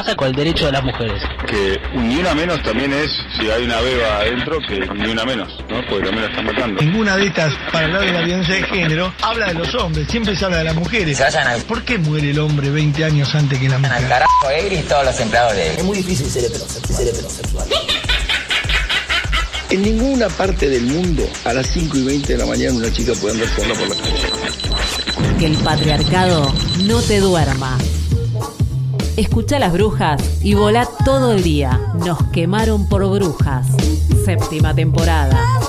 Pasa con el derecho de las mujeres? Que ni una menos también es, si hay una beba adentro, que ni una menos, ¿no? Porque también la están matando. Ninguna de estas, para hablar de la violencia de género, habla de los hombres, siempre se habla de las mujeres. Se vayan al, ¿Por qué muere el hombre 20 años antes que la al mujer? carajo Egri y todos los empleados de Es muy difícil ser heterosexual. Ser heterosexual. En ninguna parte del mundo a las 5 y 20 de la mañana una chica puede andar sola por la calle. Que el patriarcado no te duerma. Escucha las brujas y volá todo el día. Nos quemaron por brujas. Séptima temporada.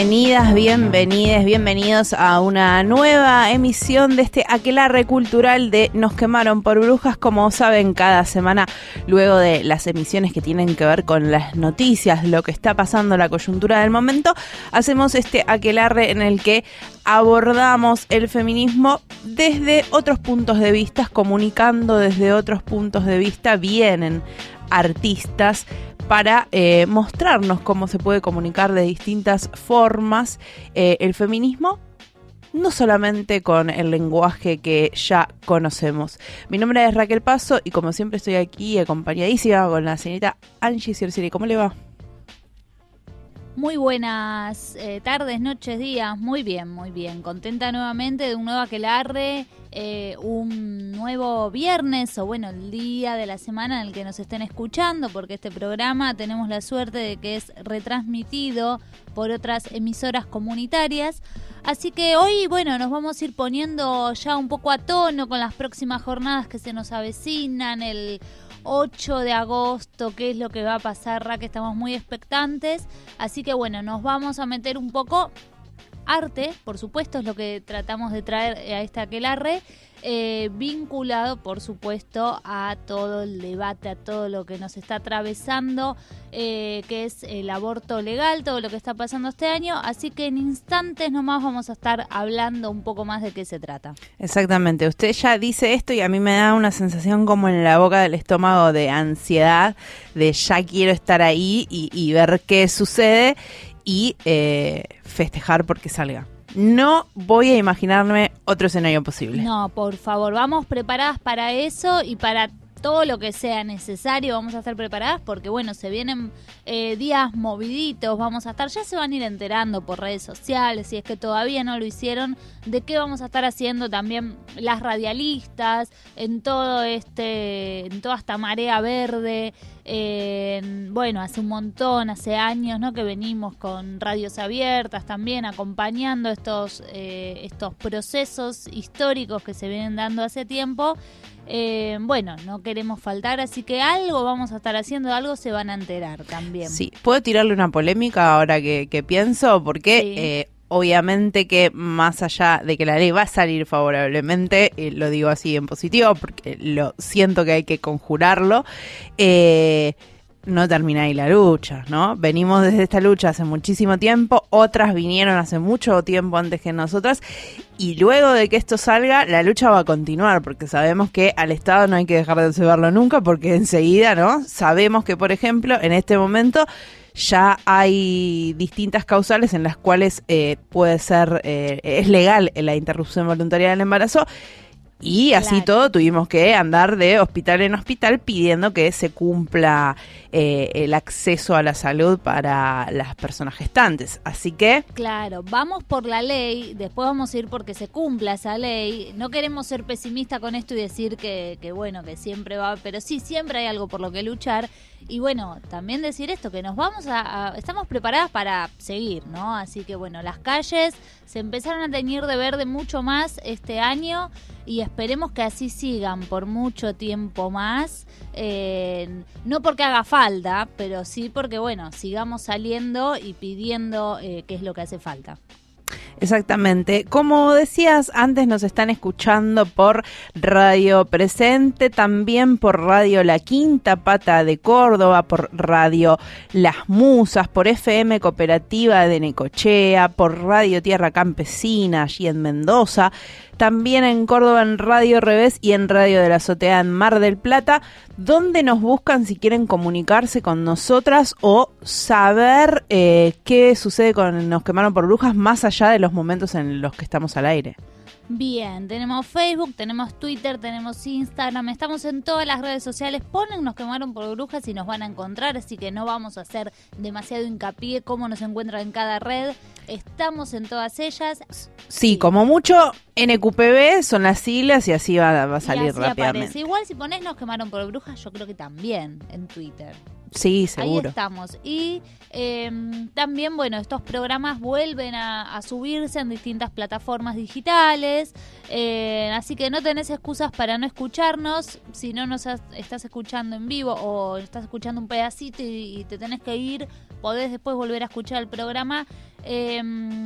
Bienvenidas, bienvenides, bienvenidos a una nueva emisión de este aquelarre cultural de Nos quemaron por brujas, como saben, cada semana, luego de las emisiones que tienen que ver con las noticias, lo que está pasando, la coyuntura del momento, hacemos este aquelarre en el que abordamos el feminismo desde otros puntos de vista, comunicando desde otros puntos de vista, vienen artistas para eh, mostrarnos cómo se puede comunicar de distintas formas eh, el feminismo, no solamente con el lenguaje que ya conocemos. Mi nombre es Raquel Paso y como siempre estoy aquí acompañadísima con la señorita Angie Cerceri. ¿Cómo le va? Muy buenas eh, tardes, noches, días. Muy bien, muy bien. Contenta nuevamente de un nuevo aquelarre, eh, un nuevo viernes o bueno, el día de la semana en el que nos estén escuchando, porque este programa tenemos la suerte de que es retransmitido por otras emisoras comunitarias. Así que hoy, bueno, nos vamos a ir poniendo ya un poco a tono con las próximas jornadas que se nos avecinan, el 8 de agosto, qué es lo que va a pasar, Ra, que estamos muy expectantes. Así que bueno, nos vamos a meter un poco arte, por supuesto, es lo que tratamos de traer a esta aquelarre, eh, vinculado, por supuesto, a todo el debate, a todo lo que nos está atravesando, eh, que es el aborto legal, todo lo que está pasando este año. Así que en instantes nomás vamos a estar hablando un poco más de qué se trata. Exactamente, usted ya dice esto y a mí me da una sensación como en la boca del estómago de ansiedad, de ya quiero estar ahí y, y ver qué sucede y eh, festejar porque salga. No voy a imaginarme otro escenario posible. No, por favor, vamos preparadas para eso y para todo lo que sea necesario, vamos a estar preparadas porque, bueno, se vienen eh, días moviditos, vamos a estar, ya se van a ir enterando por redes sociales, si es que todavía no lo hicieron, de qué vamos a estar haciendo también las radialistas, en todo este, en toda esta marea verde, eh, bueno, hace un montón, hace años, ¿no? Que venimos con radios abiertas también, acompañando estos, eh, estos procesos históricos que se vienen dando hace tiempo. Eh, bueno, no queremos faltar, así que algo vamos a estar haciendo, algo se van a enterar también. Sí, ¿puedo tirarle una polémica ahora que, que pienso? Porque Sí. Obviamente que más allá de que la ley va a salir favorablemente, eh, lo digo así en positivo porque lo siento que hay que conjurarlo, eh, no termina ahí la lucha, ¿no? Venimos desde esta lucha hace muchísimo tiempo, otras vinieron hace mucho tiempo antes que nosotras, y luego de que esto salga, la lucha va a continuar, porque sabemos que al Estado no hay que dejar de observarlo nunca, porque enseguida, ¿no? Sabemos que, por ejemplo, en este momento ya hay distintas causales en las cuales eh, puede ser, eh, es legal la interrupción voluntaria del embarazo. Y así Claro. todo tuvimos que andar de hospital en hospital pidiendo que se cumpla eh, el acceso a la salud para las personas gestantes. Así que Claro, vamos por la ley, después vamos a ir porque se cumpla esa ley. No queremos ser pesimistas con esto y decir que, bueno, que siempre va, pero sí, siempre hay algo por lo que luchar. Y bueno, también decir esto, que nos vamos a, a- estamos preparadas para seguir, ¿no? Así que bueno, las calles se empezaron a teñir de verde mucho más este año y esperemos que así sigan por mucho tiempo más. Eh, no porque haga falta, pero sí porque, bueno, sigamos saliendo y pidiendo eh, qué es lo que hace falta. Exactamente. Como decías, antes nos están escuchando por Radio Presente, también por Radio La Quinta Pata de Córdoba, por Radio Las Musas, por FM Cooperativa de Necochea, por Radio Tierra Campesina, allí en Mendoza, también en Córdoba en Radio Revés y en Radio de la Azotea en Mar del Plata, donde nos buscan si quieren comunicarse con nosotras o saber eh, qué sucede con Nos quemaron por brujas más allá de los momentos en los que estamos al aire. Bien, tenemos Facebook, tenemos Twitter, tenemos Instagram, estamos en todas las redes sociales. Ponen Nos quemaron por brujas y nos van a encontrar, así que no vamos a hacer demasiado hincapié cómo nos encuentran en cada red. Estamos en todas ellas. Sí, como mucho NQPB son las siglas y así va, va a y salir así rápidamente. aparece. Igual si pones Nos quemaron por brujas, yo creo que también en Twitter. Sí, Ahí seguro. estamos. Y eh, también, bueno, estos programas vuelven a, a subirse en distintas plataformas digitales. eh, así que no tenés excusas para no escucharnos. Si no nos has- estás escuchando en vivo o estás escuchando un pedacito y, y te tenés que ir, podés después volver a escuchar el programa. Eh,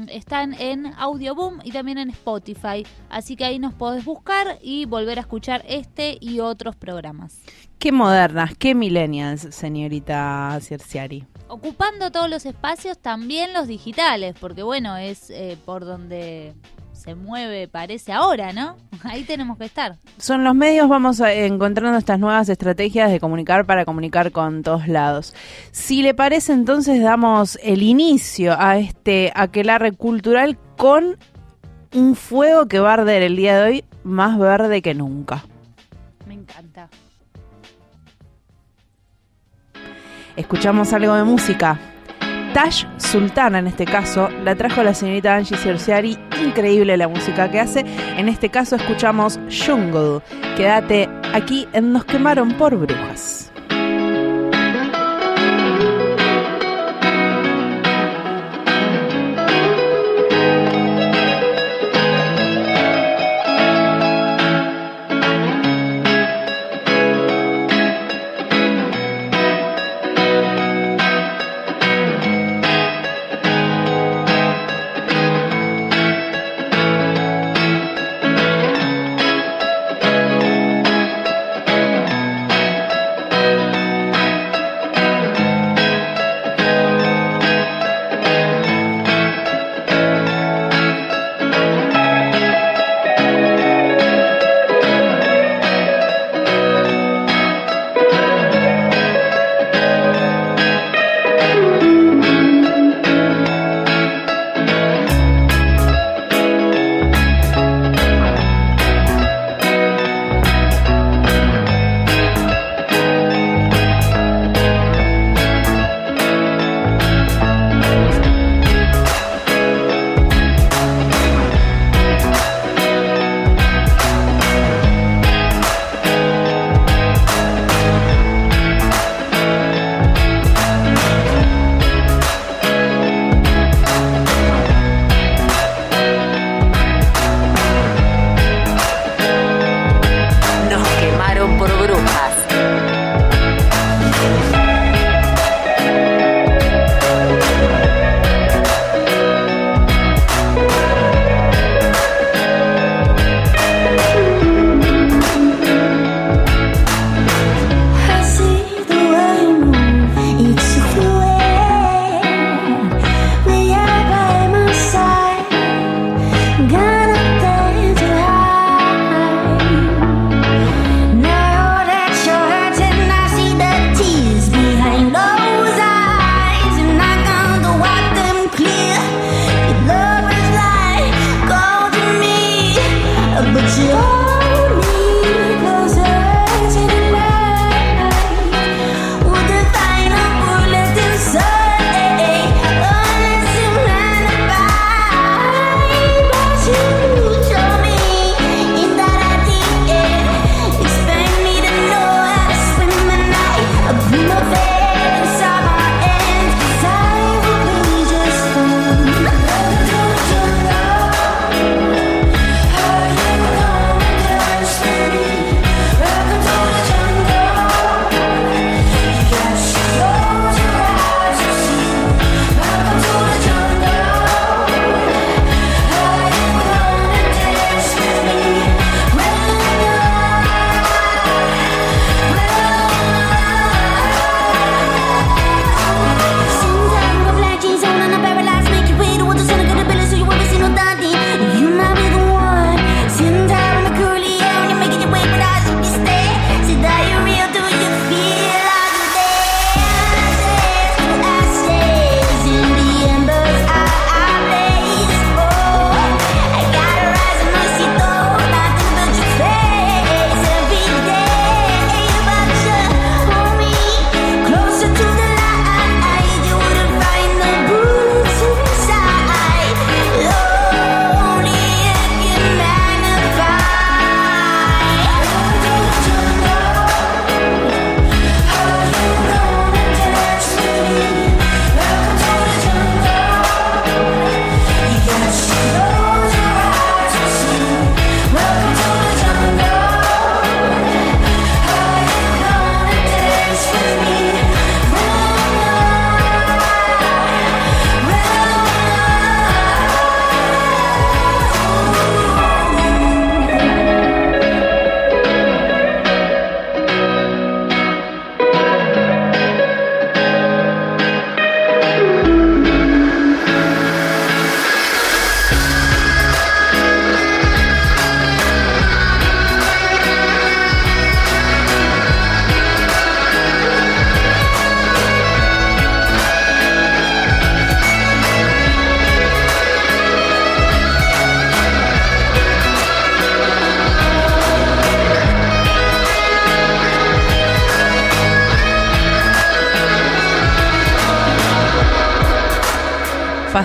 están en Audioboom y también en Spotify. Así que ahí nos podés buscar y volver a escuchar este y otros programas. Qué modernas, qué millennials, señorita Cerciari. ocupando todos los espacios, también los digitales, porque bueno, es eh, por donde se mueve, parece ahora, ¿no? Ahí tenemos que estar. Son los medios, vamos a- encontrando estas nuevas estrategias de comunicar para comunicar con todos lados. Si le parece, entonces damos el inicio a este aquelarre cultural con un fuego que va a arder el día de hoy más verde que nunca. Me encanta. Escuchamos algo de música. Tash Sultana, en este caso, la trajo la señorita Angie Cerciari. Increíble la música que hace. En este caso, escuchamos Jungle. Quédate aquí en Nos quemaron por brujas.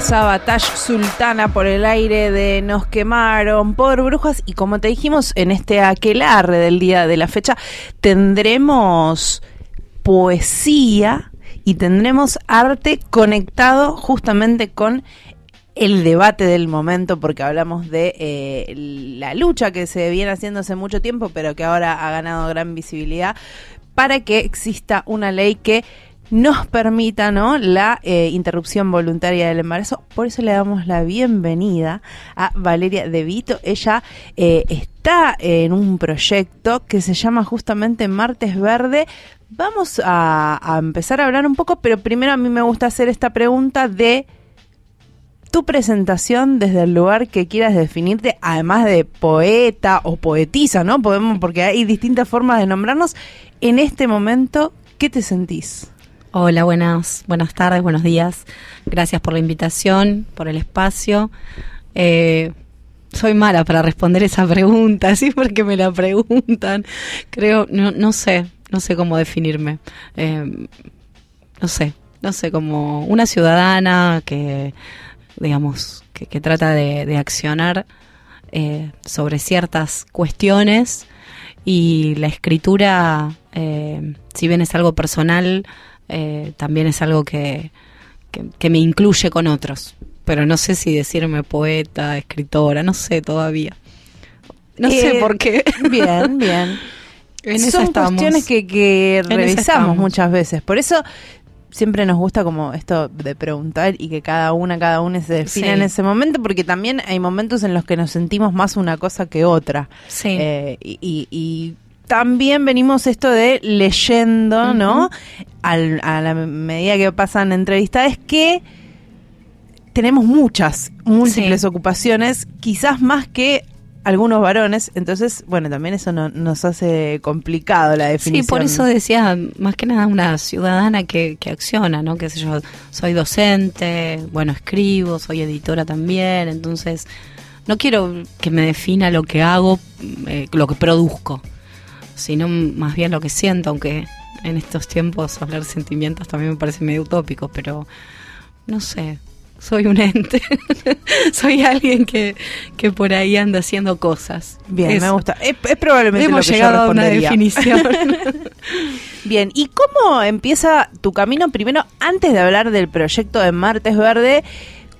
Pasaba Tash Sultana por el aire de Nos quemaron por brujas y como te dijimos en este aquelarre del día de la fecha tendremos poesía y tendremos arte conectado justamente con el debate del momento porque hablamos de eh, la lucha que se viene haciendo hace mucho tiempo pero que ahora ha ganado gran visibilidad para que exista una ley que nos permita ¿no? la eh, interrupción voluntaria del embarazo. Por eso le damos la bienvenida a Valeria De Vito. Ella eh, está en un proyecto que se llama justamente Martes Verde. Vamos a, a empezar a hablar un poco, pero primero a mí me gusta hacer esta pregunta de tu presentación desde el lugar que quieras definirte, además de poeta o poetisa, ¿no? Podemos, porque hay distintas formas de nombrarnos. En este momento, ¿qué te sentís? Hola, buenas, buenas tardes, buenos días. Gracias por la invitación, por el espacio. Eh, soy mala para responder esa pregunta, sí, porque me la preguntan. Creo, no, no sé, no sé cómo definirme. Eh, no sé, no sé, como una ciudadana que, digamos, que, trata de, de accionar eh, sobre ciertas cuestiones y la escritura, eh, si bien es algo personal, eh, también es algo que, que, que me incluye con otros. Pero no sé si decirme poeta, escritora, no sé todavía. No sé Eh, por qué. Bien, bien. En Son estamos. cuestiones que, que revisamos muchas veces. Por eso siempre nos gusta como esto de preguntar y que cada una, cada uno se defina Sí. en ese momento, porque también hay momentos en los que nos sentimos más una cosa que otra. Sí. Eh, y, y- y también venimos esto de leyendo, ¿no? Al- a la medida que pasan entrevistas, que tenemos muchas, múltiples Sí. ocupaciones, quizás más que algunos varones, entonces, bueno, también eso no- nos hace complicado la definición. Sí, por eso decía, más que nada una ciudadana que, que acciona, ¿no? Que sé yo, soy docente, bueno, escribo, soy editora también, entonces no quiero que me defina lo que hago, eh, lo que produzco, sino más bien lo que siento, aunque en estos tiempos hablar de sentimientos también me parece medio utópico, pero no sé, soy un ente, soy alguien que, que por ahí anda haciendo cosas. Bien, me gusta. Es, es probablemente Hemos lo que yo llegado a una definición. Bien, ¿y cómo empieza tu camino? Primero, antes de hablar del proyecto de Martes Verde,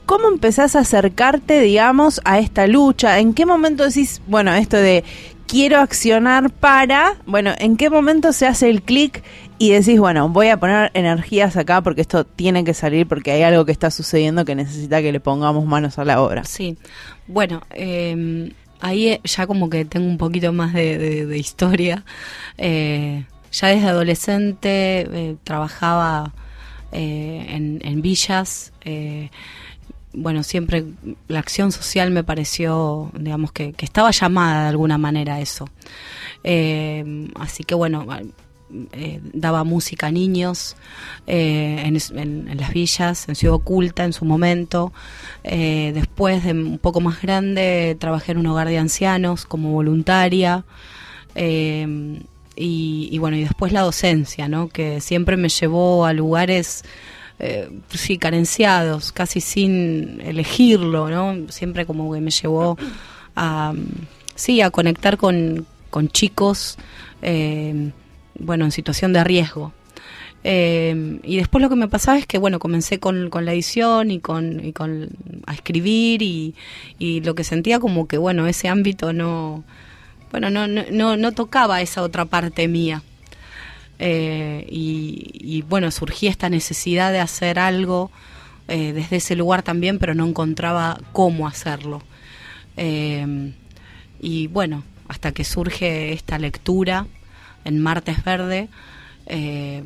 ¿cómo empezás a acercarte, digamos, a esta lucha? ¿En qué momento decís, bueno, esto de quiero accionar para, bueno, ¿en qué momento se hace el clic y decís, bueno, voy a poner energías acá porque esto tiene que salir porque hay algo que está sucediendo que necesita que le pongamos manos a la obra? Sí, bueno, eh, ahí eh, ya como que tengo un poquito más de, historia. Eh, ya desde adolescente eh, trabajaba en villas. Bueno, siempre la acción social me pareció, digamos, que, que estaba llamada de alguna manera a eso. Eh, así que bueno, eh, daba música a niños eh, en las villas, en Ciudad Oculta en su momento. Eh, después, de un poco más grande, trabajé en un hogar de ancianos como voluntaria. Eh, y, y bueno, y después la docencia, ¿no? Que siempre me llevó a lugares, eh, sí, carenciados, casi sin elegirlo, ¿no? Siempre como que me llevó a, sí, a conectar con, con chicos, eh, bueno, en situación de riesgo. Eh, y después lo que me pasaba es que, bueno, comencé con, con la edición y con, y con a escribir y, y lo que sentía como que, bueno, ese ámbito no, bueno, no, no, no, no tocaba esa otra parte mía. Eh, y, bueno, surgía esta necesidad de hacer algo eh, desde ese lugar también, pero no encontraba cómo hacerlo. Eh, y bueno, hasta que surge esta lectura en Martes Verde, eh,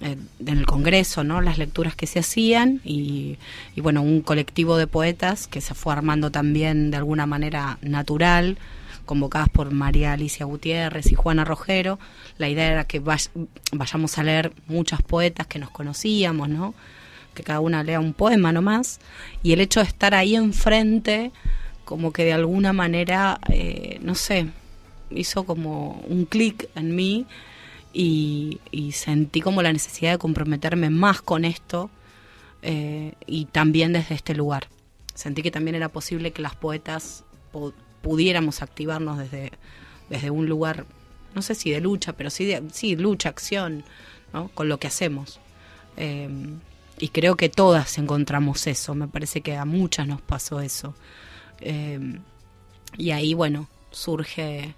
en el Congreso, ¿no? Las lecturas que se hacían y, bueno, un colectivo de poetas que se fue armando también de alguna manera natural, convocadas por María Alicia Gutiérrez y Juana Rogero. La idea era que vay- vayamos a leer muchas poetas que nos conocíamos, ¿no? Que cada una lea un poema nomás. Y el hecho de estar ahí enfrente, como que de alguna manera, eh, no sé, hizo como un clic en mí y, y sentí como la necesidad de comprometerme más con esto eh, y también desde este lugar. Sentí que también era posible que las poetas pudiéramos activarnos desde, desde un lugar, no sé si de lucha, pero sí, de, sí lucha, acción, ¿no? con lo que hacemos. Eh, y creo que todas encontramos eso, me parece que a muchas nos pasó eso. Eh, y ahí, bueno, surge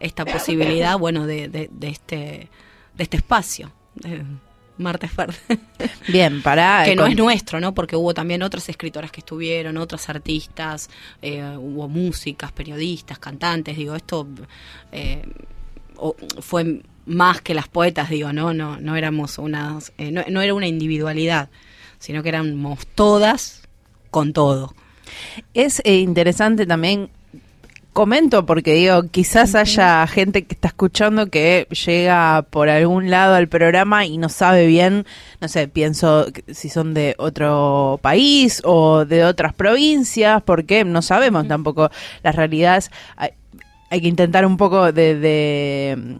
esta posibilidad, bueno, de, de, de este, de este espacio, de Martes Verde. Bien, para... que no con- es nuestro, ¿no? Porque hubo también otras escritoras que estuvieron, otras artistas, eh, hubo músicas, periodistas, cantantes, digo, esto eh, fue más que las poetas, digo, no, no, no éramos unas, eh, no, no era una individualidad, sino que éramos todas con todo. Es interesante también, comento porque digo, quizás haya gente que está escuchando que llega por algún lado al programa y no sabe bien, no sé, pienso si son de otro país o de otras provincias, porque no sabemos tampoco las realidades. Hay, hay que intentar un poco de, de mm,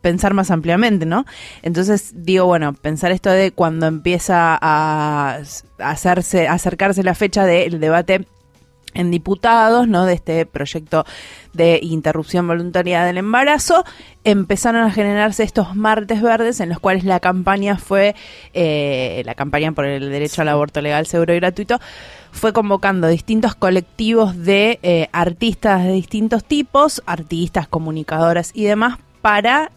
pensar más ampliamente, ¿no? Entonces digo, bueno, pensar esto de cuando empieza a hacerse, a acercarse la fecha del debate en diputados, ¿no? De este proyecto de interrupción voluntaria del embarazo, empezaron a generarse estos martes verdes en los cuales la campaña fue, eh, la campaña por el derecho al aborto legal, seguro y gratuito, fue convocando distintos colectivos de eh, artistas de distintos tipos, artistas, comunicadoras y demás, para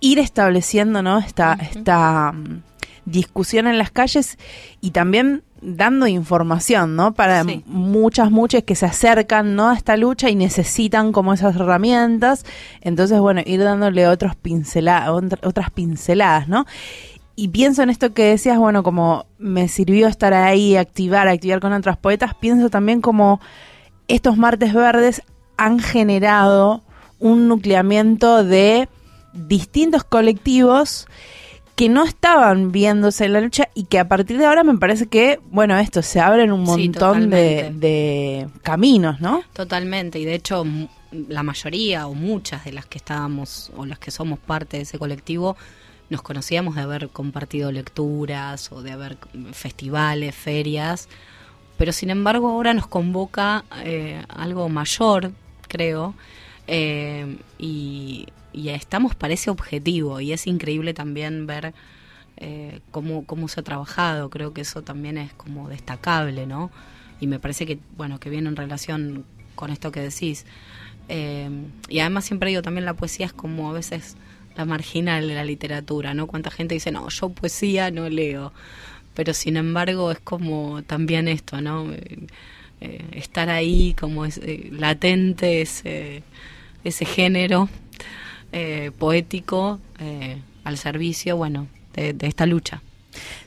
ir estableciendo, ¿no? Esta, esta mm, discusión en las calles y también dando información, ¿no? Para Sí. muchas, muchas que se acercan, ¿no? A esta lucha y necesitan como esas herramientas. Entonces, bueno, ir dándole otros pincela- otra- otras pinceladas, ¿no? Y pienso en esto que decías, bueno, como me sirvió estar ahí, activar, activar con otras poetas, pienso también como estos martes verdes han generado un nucleamiento de distintos colectivos que no estaban viéndose en la lucha y que a partir de ahora me parece que, bueno, esto, se abren un Sí, montón de, de caminos, ¿no? Totalmente, y de hecho la mayoría o muchas de las que estábamos o las que somos parte de ese colectivo nos conocíamos de haber compartido lecturas o de haber festivales, ferias, pero sin embargo ahora nos convoca eh, algo mayor, creo, eh, y, y estamos para ese objetivo y es increíble también ver eh, cómo, cómo se ha trabajado, creo que eso también es como destacable, ¿no? Y me parece que, bueno, que viene en relación con esto que decís. Eh, y además siempre digo, también la poesía es como a veces la marginal de la literatura, ¿no? Cuánta gente dice, no, yo poesía no leo. Pero sin embargo es como también esto, ¿no? Eh, estar ahí como es, latente ese, ese género eh, poético eh, al servicio, bueno, de, de esta lucha.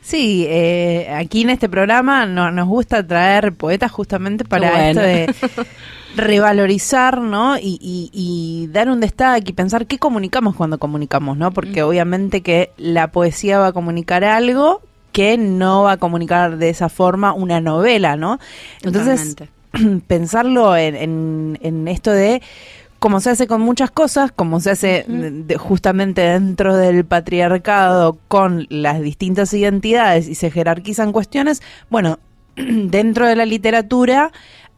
Sí, eh, aquí en este programa no- nos gusta traer poetas justamente para Bueno. esto de revalorizar, ¿no? Y, y- y dar un destaque y pensar qué comunicamos cuando comunicamos, ¿no? Porque obviamente que la poesía va a comunicar algo que no va a comunicar de esa forma una novela, ¿no? Entonces, Totalmente. pensarlo en, en- en esto de como se hace con muchas cosas, como se hace de- justamente dentro del patriarcado con las distintas identidades y se jerarquizan cuestiones, bueno, dentro de la literatura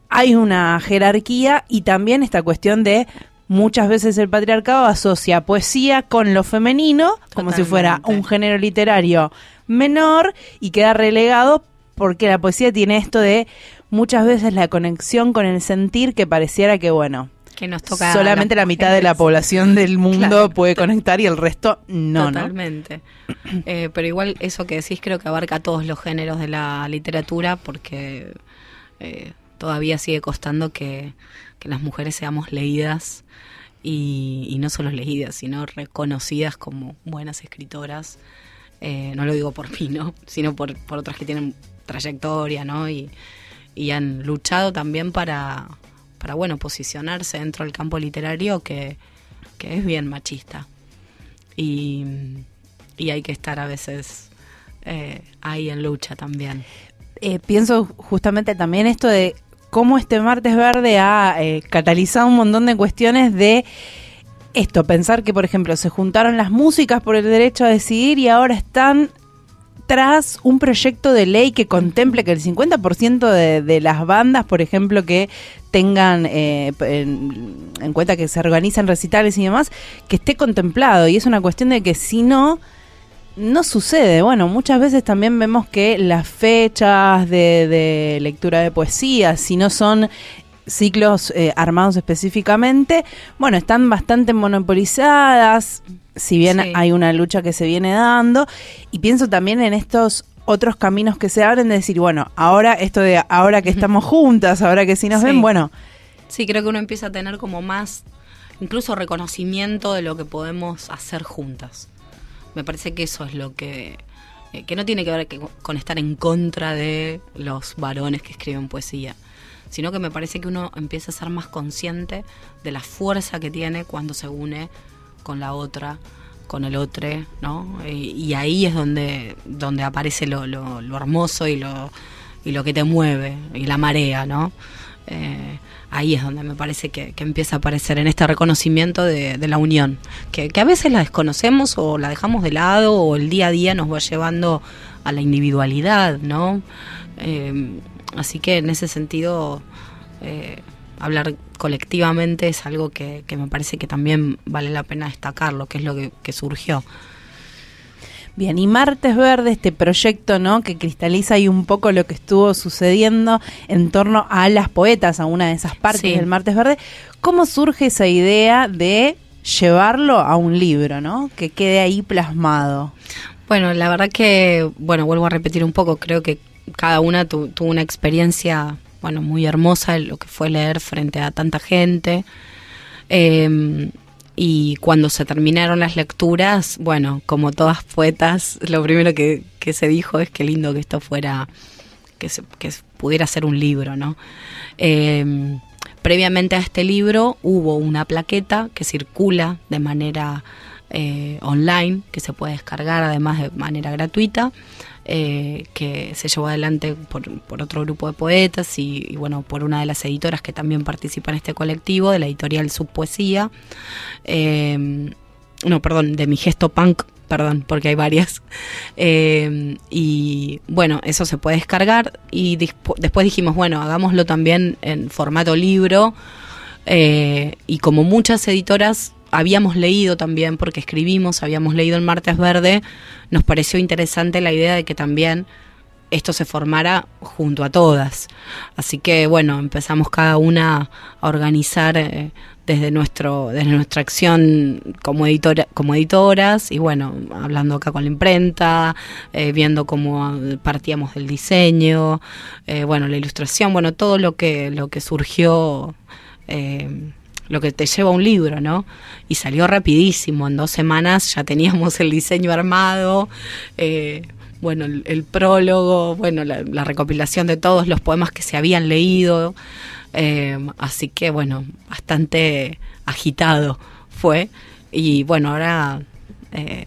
hay una jerarquía y también esta cuestión de muchas veces el patriarcado asocia poesía con lo femenino como si fuera un género literario menor y queda relegado porque la poesía tiene esto de muchas veces la conexión con el sentir que pareciera que bueno Que nos toca a solamente la mitad de la población del mundo Claro. puede conectar y el resto no, ¿no? Totalmente. Eh, pero igual eso que decís creo que abarca todos los géneros de la literatura porque eh, todavía sigue costando que, que las mujeres seamos leídas y, y no solo leídas, sino reconocidas como buenas escritoras. Eh, no lo digo por mí, ¿no? Sino por, por otras que tienen trayectoria, ¿no? Y, y han luchado también para, para, bueno, posicionarse dentro del campo literario que, que es bien machista y, y hay que estar a veces eh, ahí en lucha también. Eh, pienso justamente también esto de cómo este martes verde ha eh, catalizado un montón de cuestiones de esto, pensar que por ejemplo se juntaron las músicas por el derecho a decidir y ahora están tras un proyecto de ley que contemple que el 50% de, de las bandas, por ejemplo, que tengan eh, en, en cuenta que se organizan recitales y demás, que esté contemplado. Y es una cuestión de que si no, no sucede. Bueno, muchas veces también vemos que las fechas de, de lectura de poesía, si no son ciclos eh, armados específicamente, bueno, están bastante monopolizadas, si bien Sí. hay una lucha que se viene dando, y pienso también en estos otros caminos que se abren de decir, bueno, ahora esto de ahora que estamos juntas, ahora que sí nos Sí. ven, bueno, Sí, creo que uno empieza a tener como más, incluso reconocimiento de lo que podemos hacer juntas. Me parece que eso es lo que, eh, que no tiene que ver que- con estar en contra de los varones que escriben poesía, sino que me parece que uno empieza a ser más consciente de la fuerza que tiene cuando se une con la otra, con el otro, ¿no? Y, ahí es donde, donde aparece lo, lo- lo hermoso y lo, y lo que te mueve, y la marea, ¿no? Eh, ahí es donde me parece que, que empieza a aparecer en este reconocimiento de, de la unión, que, que a veces la desconocemos o la dejamos de lado o el día a día nos va llevando a la individualidad, ¿no? Eh, así que en ese sentido, eh, hablar colectivamente es algo que, que me parece que también vale la pena destacarlo, que es lo que, que surgió. Bien, y Martes Verde, este proyecto, ¿no? Que cristaliza ahí un poco lo que estuvo sucediendo en torno a las poetas, a una de esas partes Sí. del Martes Verde. ¿Cómo surge esa idea de llevarlo a un libro, ¿no? Que quede ahí plasmado. Bueno, la verdad que, bueno, vuelvo a repetir un poco, creo que cada una tu- tuvo una experiencia, bueno, muy hermosa, lo que fue leer frente a tanta gente. Eh, y cuando se terminaron las lecturas, bueno, como todas poetas, lo primero que, que se dijo es que lindo que esto fuera, que, se, que pudiera ser un libro, ¿no? Eh, previamente a este libro hubo una plaqueta que circula de manera eh, online, que se puede descargar además de manera gratuita, eh, que se llevó adelante por, otro grupo de poetas y, bueno, por una de las editoras que también participa en este colectivo, de la editorial Subpoesía. Eh, no, perdón, de mi gesto punk, perdón, porque hay varias. Eh, y bueno, eso se puede descargar y después dijimos, bueno, hagámoslo también en formato libro. Y como muchas editoras habíamos leído también, porque escribimos, habíamos leído el Martes Verde, nos pareció interesante la idea de que también esto se formara junto a todas. Así que bueno, empezamos cada una a organizar eh, desde nuestro, desde nuestra acción como editora, como editoras, y bueno, hablando acá con la imprenta, eh, viendo cómo partíamos del diseño, eh, bueno, la ilustración, bueno, todo lo que, lo que surgió eh, lo que te lleva un libro, ¿no? Y salió rapidísimo, en dos semanas ya teníamos el diseño armado, eh, bueno, el, prólogo, bueno, la, la, recopilación de todos los poemas que se habían leído, eh, así que bueno, bastante agitado fue, y bueno, ahora eh,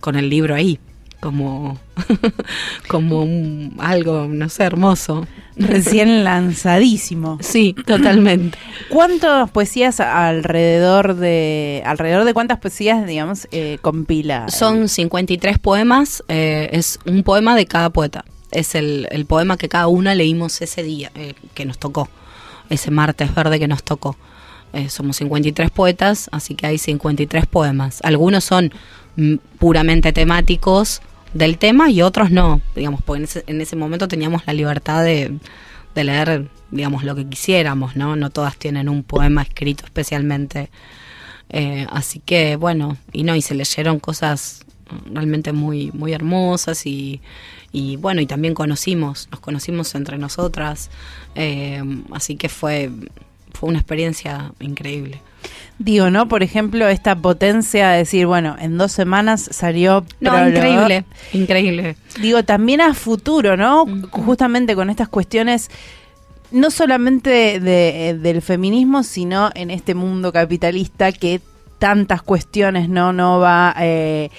con el libro ahí, como, como un, algo, no sé, hermoso. Recién lanzadísimo. Sí, totalmente. ¿Cuántas poesías alrededor de alrededor de cuántas poesías, digamos, eh, compila? Son 53 poemas, eh, es un poema de cada poeta. Es el, el poema que cada una leímos ese día eh, que nos tocó, ese martes verde que nos tocó. Somos 53 poetas, así que hay 53 poemas. Algunos son puramente temáticos del tema y otros no, digamos, porque en ese, en ese momento teníamos la libertad de, de, leer, digamos, lo que quisiéramos, ¿no? No todas tienen un poema escrito especialmente. Eh, así que, bueno, y no, y se leyeron cosas realmente muy, muy hermosas y, y bueno, y también conocimos, nos conocimos entre nosotras, eh, así que fue, fue una experiencia increíble. Digo, ¿no? Por ejemplo, esta potencia de decir, bueno, en dos semanas salió... No, prólogo. increíble, increíble. Digo, también a futuro, ¿no? Justamente con estas cuestiones, no solamente de, de, del feminismo, sino en este mundo capitalista que tantas cuestiones no, no va... Eh,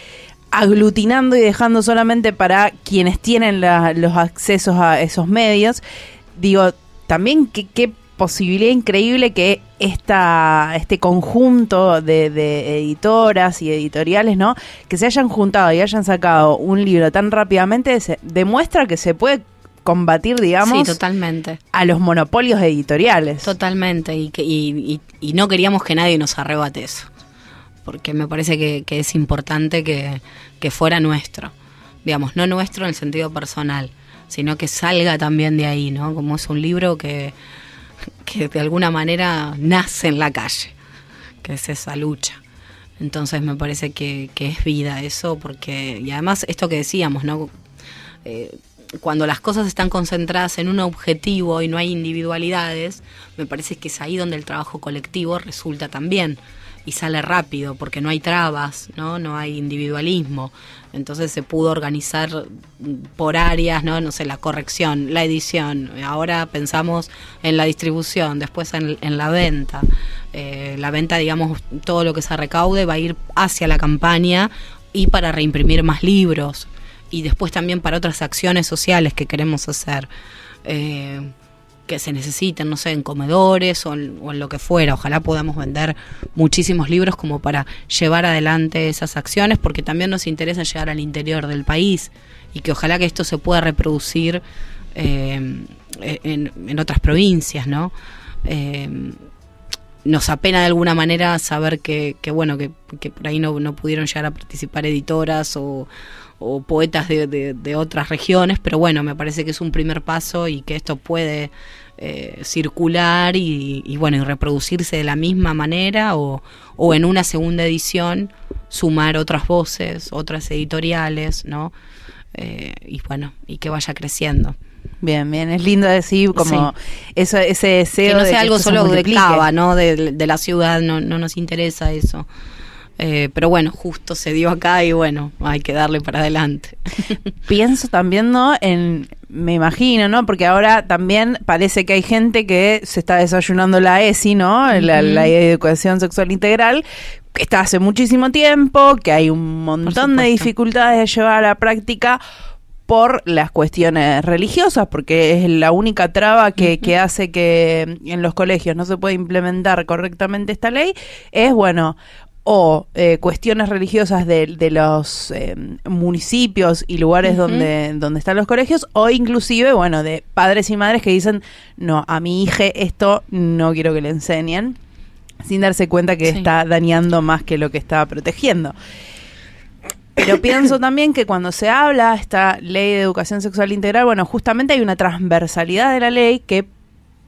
aglutinando y dejando solamente para quienes tienen la, los accesos a esos medios. Digo, también qué, qué posibilidad increíble que esta, este conjunto de, de editoras y editoriales, ¿no? Que se hayan juntado y hayan sacado un libro tan rápidamente, se- demuestra que se puede combatir, digamos, Sí, totalmente. a los monopolios editoriales. Totalmente, y, que, y, y- y no queríamos que nadie nos arrebate eso, porque me parece que, que es importante que, que fuera nuestro, digamos, no nuestro en el sentido personal, sino que salga también de ahí, ¿no? Como es un libro que, que de alguna manera nace en la calle, que es esa lucha. Entonces me parece que, que es vida eso, porque, y además esto que decíamos, ¿no? Eh, cuando las cosas están concentradas en un objetivo y no hay individualidades, me parece que es ahí donde el trabajo colectivo resulta también y sale rápido porque no hay trabas, ¿no? No hay individualismo. Entonces se pudo organizar por áreas, ¿no? No sé, la corrección, la edición. Ahora pensamos en la distribución, después en, en la venta. Eh, la venta, digamos, todo lo que se recaude va a ir hacia la campaña y para reimprimir más libros y después también para otras acciones sociales que queremos hacer, eh, que se necesiten, no sé, en comedores o en, o en lo que fuera. Ojalá podamos vender muchísimos libros como para llevar adelante esas acciones, porque también nos interesa llegar al interior del país y que ojalá que esto se pueda reproducir eh, en, otras provincias, ¿no? Eh, nos apena de alguna manera saber que, que bueno, que, que por ahí no, no pudieron llegar a participar editoras o, o poetas de, de- de otras regiones, pero bueno, me parece que es un primer paso y que esto puede eh, circular y, y bueno, y reproducirse de la misma manera o, o en una segunda edición sumar otras voces, otras editoriales, ¿no? Eh, y bueno, y que vaya creciendo. Bien, bien, es lindo decir como eso, ese deseo que no de sea algo esto se solo de. Cava, ¿no? De, de la ciudad, no, no nos interesa eso. Eh, pero bueno, justo se dio acá y bueno, hay que darle para adelante. Pienso también, ¿no? En, me imagino, ¿no? Porque ahora también parece que hay gente que se está desayunando la ESI, ¿no? La, Ujú. la educación sexual integral, que está hace muchísimo tiempo, que hay un montón de dificultades de llevar a la práctica por las cuestiones religiosas, porque es la única traba que, que hace que en los colegios no se pueda implementar correctamente esta ley, es, bueno, o eh, cuestiones religiosas de, de los eh, municipios y lugares donde, donde están los colegios, o inclusive, bueno, de padres y madres que dicen, no, a mi hija esto no quiero que le enseñen, sin darse cuenta que Sí. está dañando más que lo que está protegiendo. Pero pienso también que cuando se habla esta ley de educación sexual integral, bueno, justamente hay una transversalidad de la ley que,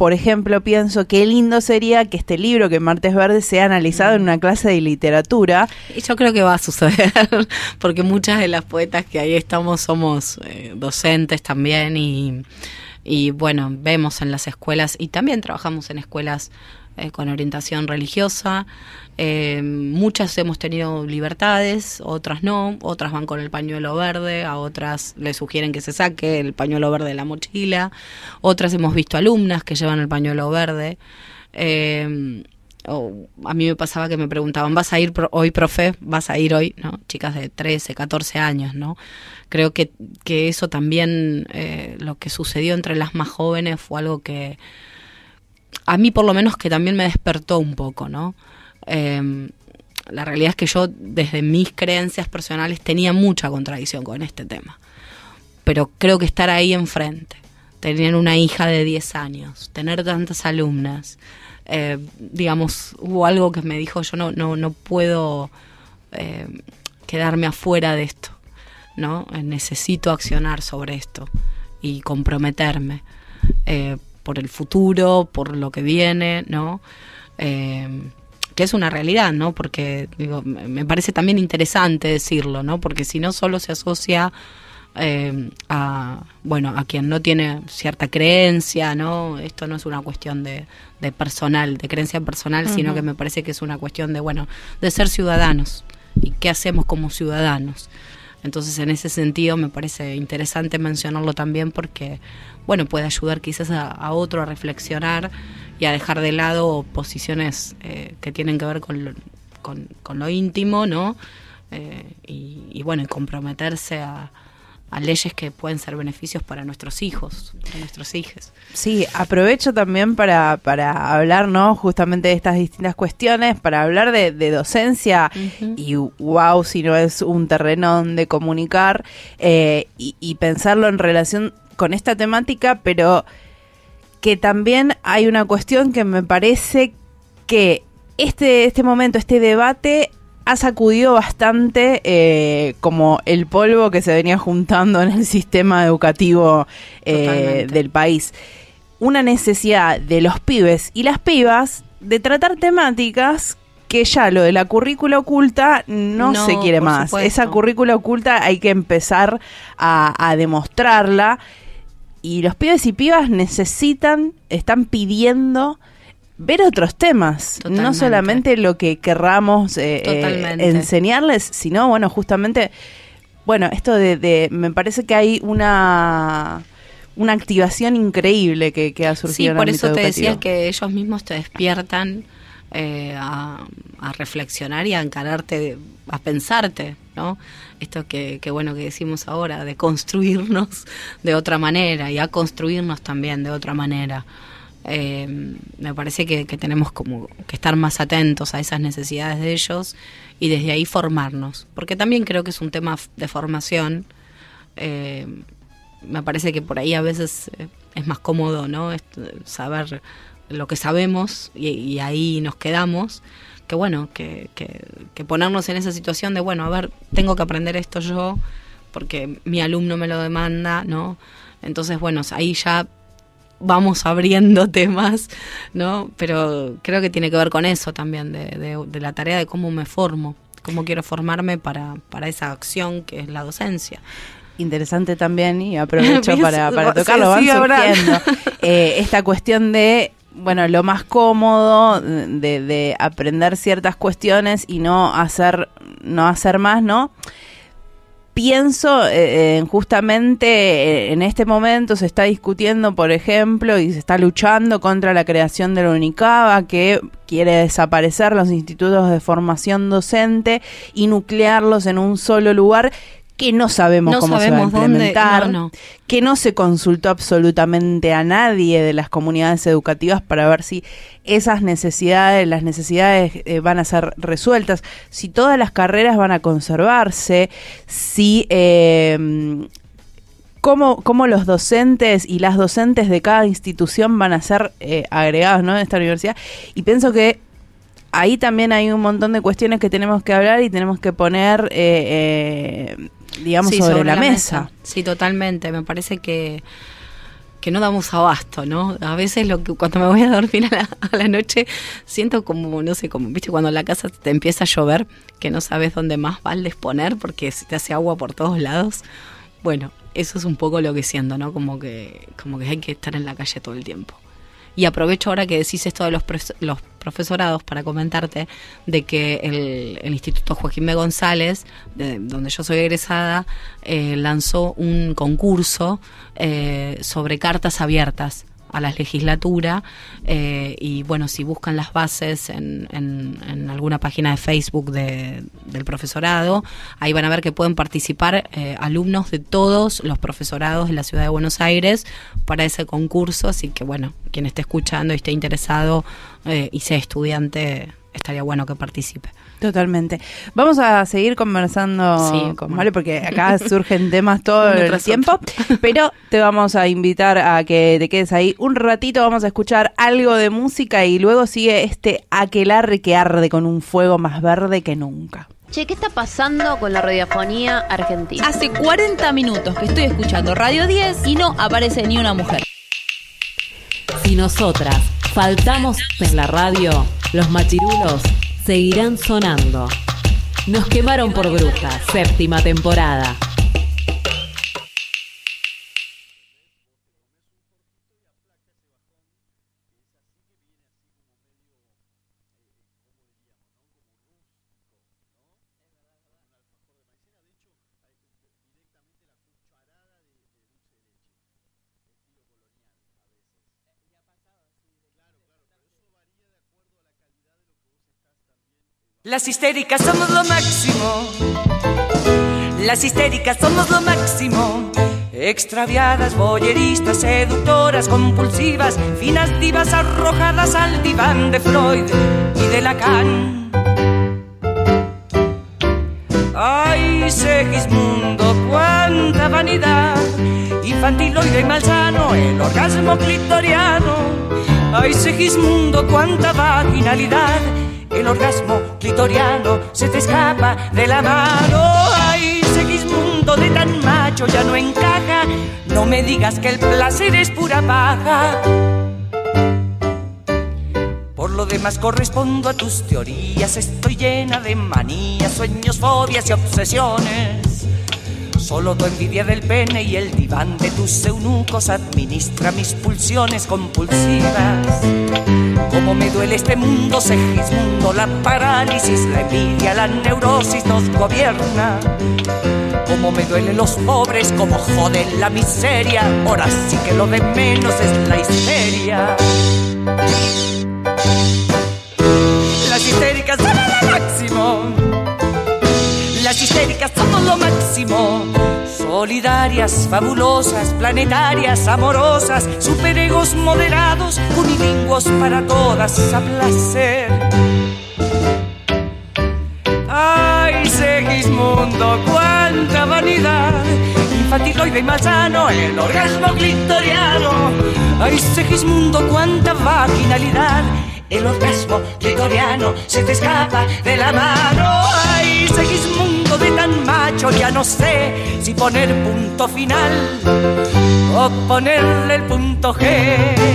por ejemplo, pienso qué lindo sería que este libro, que Martes Verde, sea analizado en una clase de literatura. Y yo creo que va a suceder, porque muchas de las poetas que ahí estamos somos eh, docentes también y, y bueno, vemos en las escuelas y también trabajamos en escuelas eh, con orientación religiosa. Eh, muchas hemos tenido libertades, otras no, otras van con el pañuelo verde, a otras le sugieren que se saque el pañuelo verde de la mochila, otras hemos visto alumnas que llevan el pañuelo verde. Eh, a mí me pasaba que me preguntaban, ¿vas a ir pro- hoy, profe? ¿Vas a ir hoy? ¿No? Chicas de 13, 14 años, ¿no? Creo que, que eso también, lo que sucedió entre las más jóvenes fue algo que, a mí por lo menos que también me despertó un poco, ¿no? Eh, la realidad es que yo desde mis creencias personales tenía mucha contradicción con este tema, pero creo que estar ahí enfrente, tener una hija de 10 años, tener tantas alumnas, eh, digamos, hubo algo que me dijo, yo no, no, no puedo eh, quedarme afuera de esto, ¿no? Necesito accionar sobre esto y comprometerme eh, por el futuro, por lo que viene, ¿no? Eh, que es una realidad, ¿no? Porque digo, me parece también interesante decirlo, ¿no? Porque si no solo se asocia eh, a bueno a quien no tiene cierta creencia, ¿no? Esto no es una cuestión de, de personal, de creencia personal, sino que me parece que es una cuestión de bueno de ser ciudadanos y qué hacemos como ciudadanos. Entonces, en ese sentido, me parece interesante mencionarlo también porque, bueno, puede ayudar quizás a, otro a reflexionar y a dejar de lado posiciones eh, que tienen que ver con lo, con, lo íntimo, ¿no? Eh, y, y, bueno, comprometerse a, a leyes que pueden ser beneficios para nuestros hijos, para nuestros hijos. Sí, aprovecho también para, para hablar, ¿no? Justamente de estas distintas cuestiones, para hablar de, de docencia y wow, si no es un terreno donde comunicar eh, y, y pensarlo en relación con esta temática, pero que también hay una cuestión que me parece que este, este momento, este debate ha sacudido bastante eh, como el polvo que se venía juntando en el sistema educativo eh, del país. Una necesidad de los pibes y las pibas de tratar temáticas que ya lo de la currícula oculta no, No, se quiere más. supuesto. Esa currícula oculta hay que empezar a, a demostrarla y los pibes y pibas necesitan, están pidiendo ver otros temas, no Totalmente. solamente lo que querramos eh, eh, enseñarles, sino, bueno, justamente, bueno, esto de, de- me parece que hay una una activación increíble que, que ha surgido Sí, en el por eso te educativo. decía que ellos mismos te despiertan eh, a, a reflexionar y a encararte, a pensarte, ¿no? Esto que, que bueno que decimos ahora, de construirnos de otra manera y a construirnos también de otra manera. Eh, me parece que, que tenemos como que estar más atentos a esas necesidades de ellos y desde ahí formarnos, porque también creo que es un tema de formación. Eh, me parece que por ahí a veces eh, es más cómodo, ¿no? Saber lo que sabemos y, y ahí nos quedamos. Que bueno, que, que, que ponernos en esa situación de, bueno, a ver, tengo que aprender esto yo porque mi alumno me lo demanda, ¿no? Entonces, bueno, ahí ya vamos abriendo temas, ¿no? Pero creo que tiene que ver con eso también, de, de- de la tarea de cómo me formo, cómo quiero formarme para, para esa acción que es la docencia. interesante también y aprovecho para, para tocarlo, van surgiendo eh, esta cuestión de bueno, lo más cómodo de, de aprender ciertas cuestiones y no hacer, no hacer más, ¿no? Pienso eh, en justamente eh, en este momento se está discutiendo, por ejemplo, y se está luchando contra la creación de la UNICABA, que quiere desaparecer los institutos de formación docente y nuclearlos en un solo lugar que no sabemos No cómo sabemos se va a dónde- implementar, no, no. que no se consultó absolutamente a nadie de las comunidades educativas para ver si esas necesidades, las necesidades eh, van a ser resueltas, si todas las carreras van a conservarse, si eh, cómo, cómo los docentes y las docentes de cada institución van a ser eh, agregados ¿no? en esta universidad. Y pienso que ahí también hay un montón de cuestiones que tenemos que hablar y tenemos que poner, eh, eh, digamos, Sí, sobre, la, mesa. Sí, totalmente. Me parece que, que no damos abasto, ¿no? A veces lo que cuando me voy a dormir a la, a la noche siento como, no sé, como, viste, cuando la casa te empieza a llover, que no sabes dónde más baldes poner porque se te hace agua por todos lados. Bueno, eso es un poco lo que siento, ¿no? Como que, como que hay que estar en la calle todo el tiempo. Y aprovecho ahora que decís esto de los, pres- los profesorados para comentarte de que el, el Instituto Joaquín. González, de donde yo soy egresada, eh, lanzó un concurso eh, sobre cartas abiertas a la legislatura eh, y bueno, si buscan las bases en, alguna página de Facebook de- del profesorado, ahí van a ver que pueden participar eh, alumnos de todos los profesorados de la ciudad de Buenos Aires para ese concurso, así que bueno, quien esté escuchando y esté interesado eh, y sea estudiante, estaría bueno que participe. Totalmente. Vamos a seguir conversando Sí, con. Mario porque acá surgen temas todo el tiempo, pero te vamos a invitar a que te quedes ahí un ratito, vamos a escuchar algo de música y luego sigue este aquelarre que arde con un fuego más verde que nunca. Che, ¿qué está pasando con la radiofonía argentina? Hace 40 minutos que estoy escuchando Radio 10 y no aparece ni una mujer. Si nosotras faltamos en la radio, los machirulos seguirán sonando. Nos quemaron por brujas, séptima temporada. Las histéricas somos lo máximo. Las histéricas somos lo máximo. Extraviadas, boyeristas, seductoras, compulsivas, finas divas arrojadas al diván de Freud y de Lacan. Ay, Segismundo, cuánta vanidad, infantiloide y malsano, el orgasmo clitoriano. Ay, Segismundo, cuánta vaginalidad, el orgasmo clitoriano se te escapa de la mano. Ay, Segismundo, de tan macho ya no encaja, no me digas que el placer es pura paja. Por lo demás correspondo a tus teorías, estoy llena de manías, sueños, fobias y obsesiones. Solo tu envidia del pene y el diván de tus eunucos administra mis pulsiones compulsivas. Como me duele este mundo, Segismundo, la parálisis, la envidia, la neurosis nos gobierna. Como me duelen los pobres, como joden la miseria, ahora sí que lo de menos es la histeria. Fabulosas, planetarias, amorosas, superegos moderados, unilingüos para todas a placer. Ay, Segismundo, cuánta vanidad. Infantiloide y malsano, el orgasmo clitoriano. Ay, Segismundo, cuánta vaginalidad. El orgasmo clitoriano se te escapa de la mano. Ay, Segismundo de tan macho, ya no sé si poner punto final o ponerle el punto G.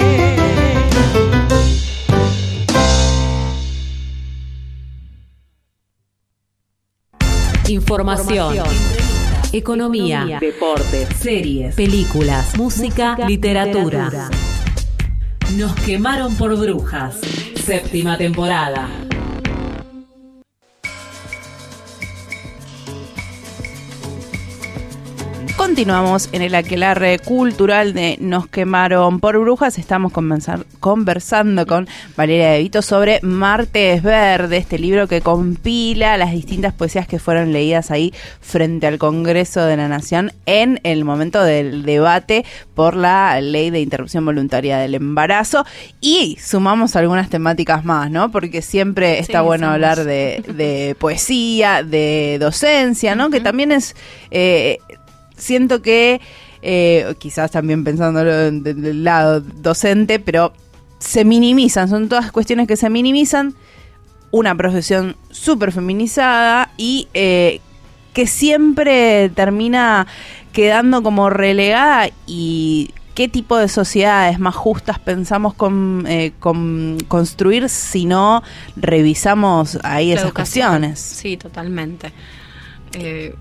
Información. Economía, deportes, series, películas, música, literatura. Nos quemaron por brujas. Séptima temporada. Continuamos en el aquelarre cultural de Nos quemaron por brujas. Estamos conversando con Valeria De Vito sobre Martes Verde, este libro que compila las distintas poesías que fueron leídas ahí frente al Congreso de la Nación en el momento del debate por la ley de interrupción voluntaria del embarazo. Y sumamos algunas temáticas más, ¿no? Porque siempre está Sí, bueno somos. hablar de, de poesía, de docencia, ¿no? Que también es... eh, siento que, eh, quizás también pensándolo de- de- del lado docente, pero se minimizan, son todas cuestiones que se minimizan, una profesión súper feminizada y eh, que siempre termina quedando como relegada y qué tipo de sociedades más justas pensamos con, eh, con construir si no revisamos ahí La esas educación. cuestiones. Sí, totalmente. Eh,